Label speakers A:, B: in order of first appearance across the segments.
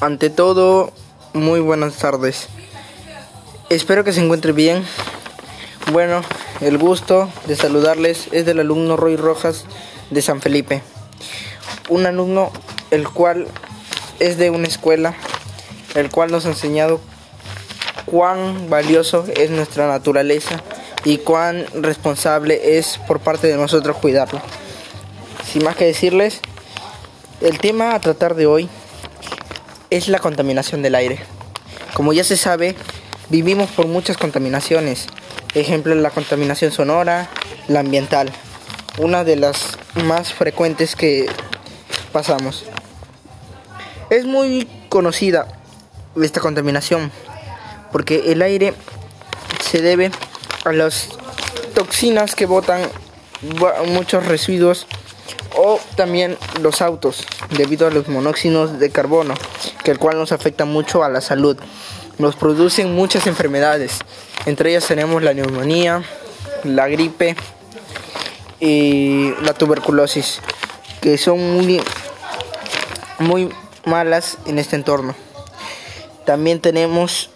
A: Ante todo, muy buenas tardes. Espero que se encuentre bien. Bueno, el gusto de saludarles es del alumno Roy Rojas de San Felipe. Un alumno el cual es de una escuela, el cual nos ha enseñado cuán valioso es nuestra naturaleza y cuán responsable es por parte de nosotros cuidarlo. Sin más que decirles, el tema a tratar de hoy es la contaminación del aire. Como ya se sabe, vivimos por muchas contaminaciones. Ejemplo, la contaminación sonora, la ambiental, una de las más frecuentes que pasamos. Es muy conocida esta contaminación porque el aire se debe a las toxinas que botan muchos residuos o también los autos debido a los monóxidos de carbono, que el cual nos afecta mucho a la salud. Nos producen muchas enfermedades, entre ellas tenemos la neumonía, la gripe y la tuberculosis, que son muy, muy malas en este entorno. También tenemos,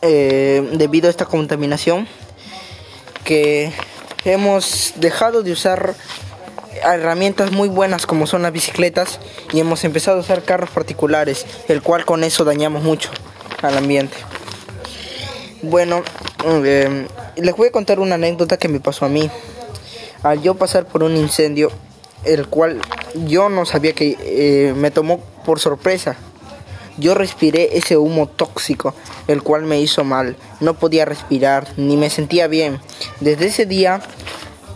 A: eh, debido a esta contaminación, que hemos dejado de usar herramientas muy buenas como son las bicicletas y hemos empezado a usar carros particulares, el cual con eso dañamos mucho al ambiente. Bueno, eh, les voy a contar una anécdota que me pasó a mí. Al yo pasar por un incendio, el cual yo no sabía que eh, me tomó por sorpresa. Yo respiré ese humo tóxico, el cual me hizo mal. No podía respirar, ni me sentía bien. Desde ese día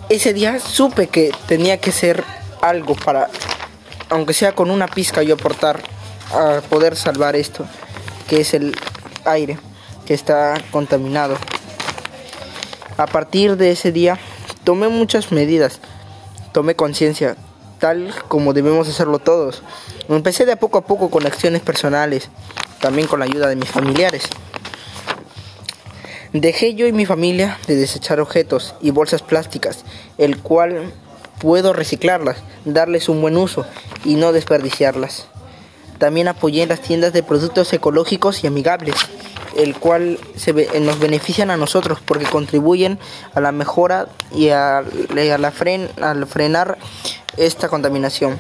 A: ese día supe que tenía que ser algo para, aunque sea con una pizca, yo aportar a poder salvar esto, que es el aire que está contaminado. A partir de ese día tomé muchas medidas, tomé conciencia, tal como debemos hacerlo todos. Empecé de poco a poco con acciones personales, también con la ayuda de mis familiares. Dejé yo y mi familia de desechar objetos y bolsas plásticas, el cual puedo reciclarlas, darles un buen uso y no desperdiciarlas. También apoyé las tiendas de productos ecológicos y amigables, el cual se, nos benefician a nosotros porque contribuyen a la mejora y a, la frenar esta contaminación.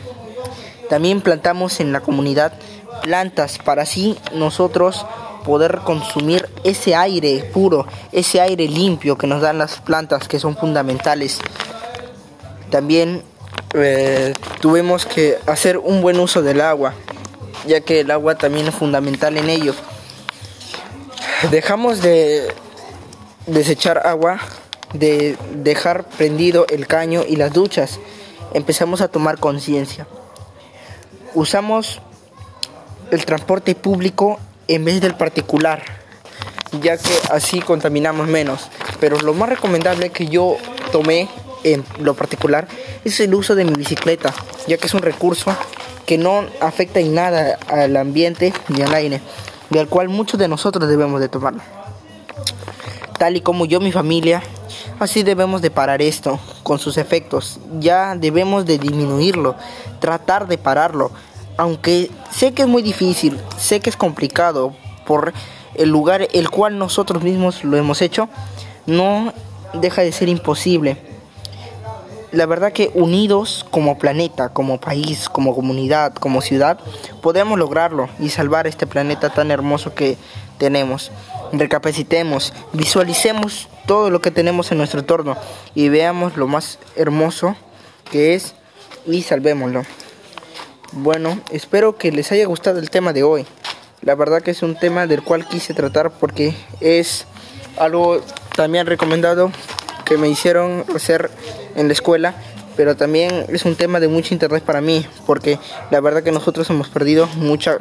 A: También plantamos en la comunidad plantas para así nosotros poder consumir ese aire puro, ese aire limpio que nos dan las plantas que son fundamentales. También eh, tuvimos que hacer un buen uso del agua, ya que el agua también es fundamental en ello. Dejamos de desechar agua, de dejar prendido el caño y las duchas. Empezamos a tomar conciencia. Usamos el transporte público en vez del particular, ya que así contaminamos menos. Pero lo más recomendable que yo tomé en lo particular es el uso de mi bicicleta, ya que es un recurso que no afecta en nada al ambiente ni al aire, al cual muchos de nosotros debemos de tomarlo. Tal y como yo, mi familia, así debemos de parar esto con sus efectos. Ya debemos de disminuirlo, tratar de pararlo, aunque sé que es muy difícil, sé que es complicado por el lugar el cual nosotros mismos lo hemos hecho, no deja de ser imposible. La verdad que unidos como planeta, como país, como comunidad, como ciudad, podemos lograrlo y salvar este planeta tan hermoso que tenemos. Recapacitemos, visualicemos todo lo que tenemos en nuestro entorno y veamos lo más hermoso que es y salvémoslo. Bueno, espero que les haya gustado el tema de hoy. La verdad que es un tema del cual quise tratar porque es algo también recomendado que me hicieron hacer en la escuela, pero también es un tema de mucho interés para mí porque la verdad que nosotros hemos perdido mucha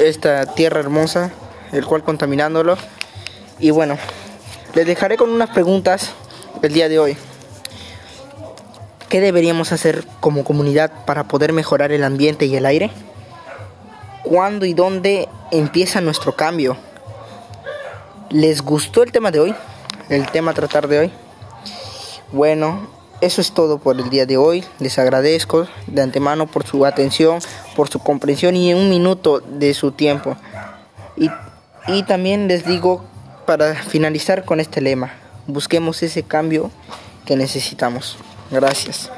A: esta tierra hermosa, el cual contaminándolo. Y bueno, les dejaré con unas preguntas el día de hoy. ¿Qué deberíamos hacer como comunidad para poder mejorar el ambiente y el aire? ¿Cuándo y dónde empieza nuestro cambio? ¿Les gustó el tema de hoy? El tema a tratar de hoy. Bueno, eso es todo por el día de hoy. Les agradezco de antemano por su atención, por su comprensión y un minuto de su tiempo. Y, y también les digo para finalizar con este lema, busquemos ese cambio que necesitamos. Gracias.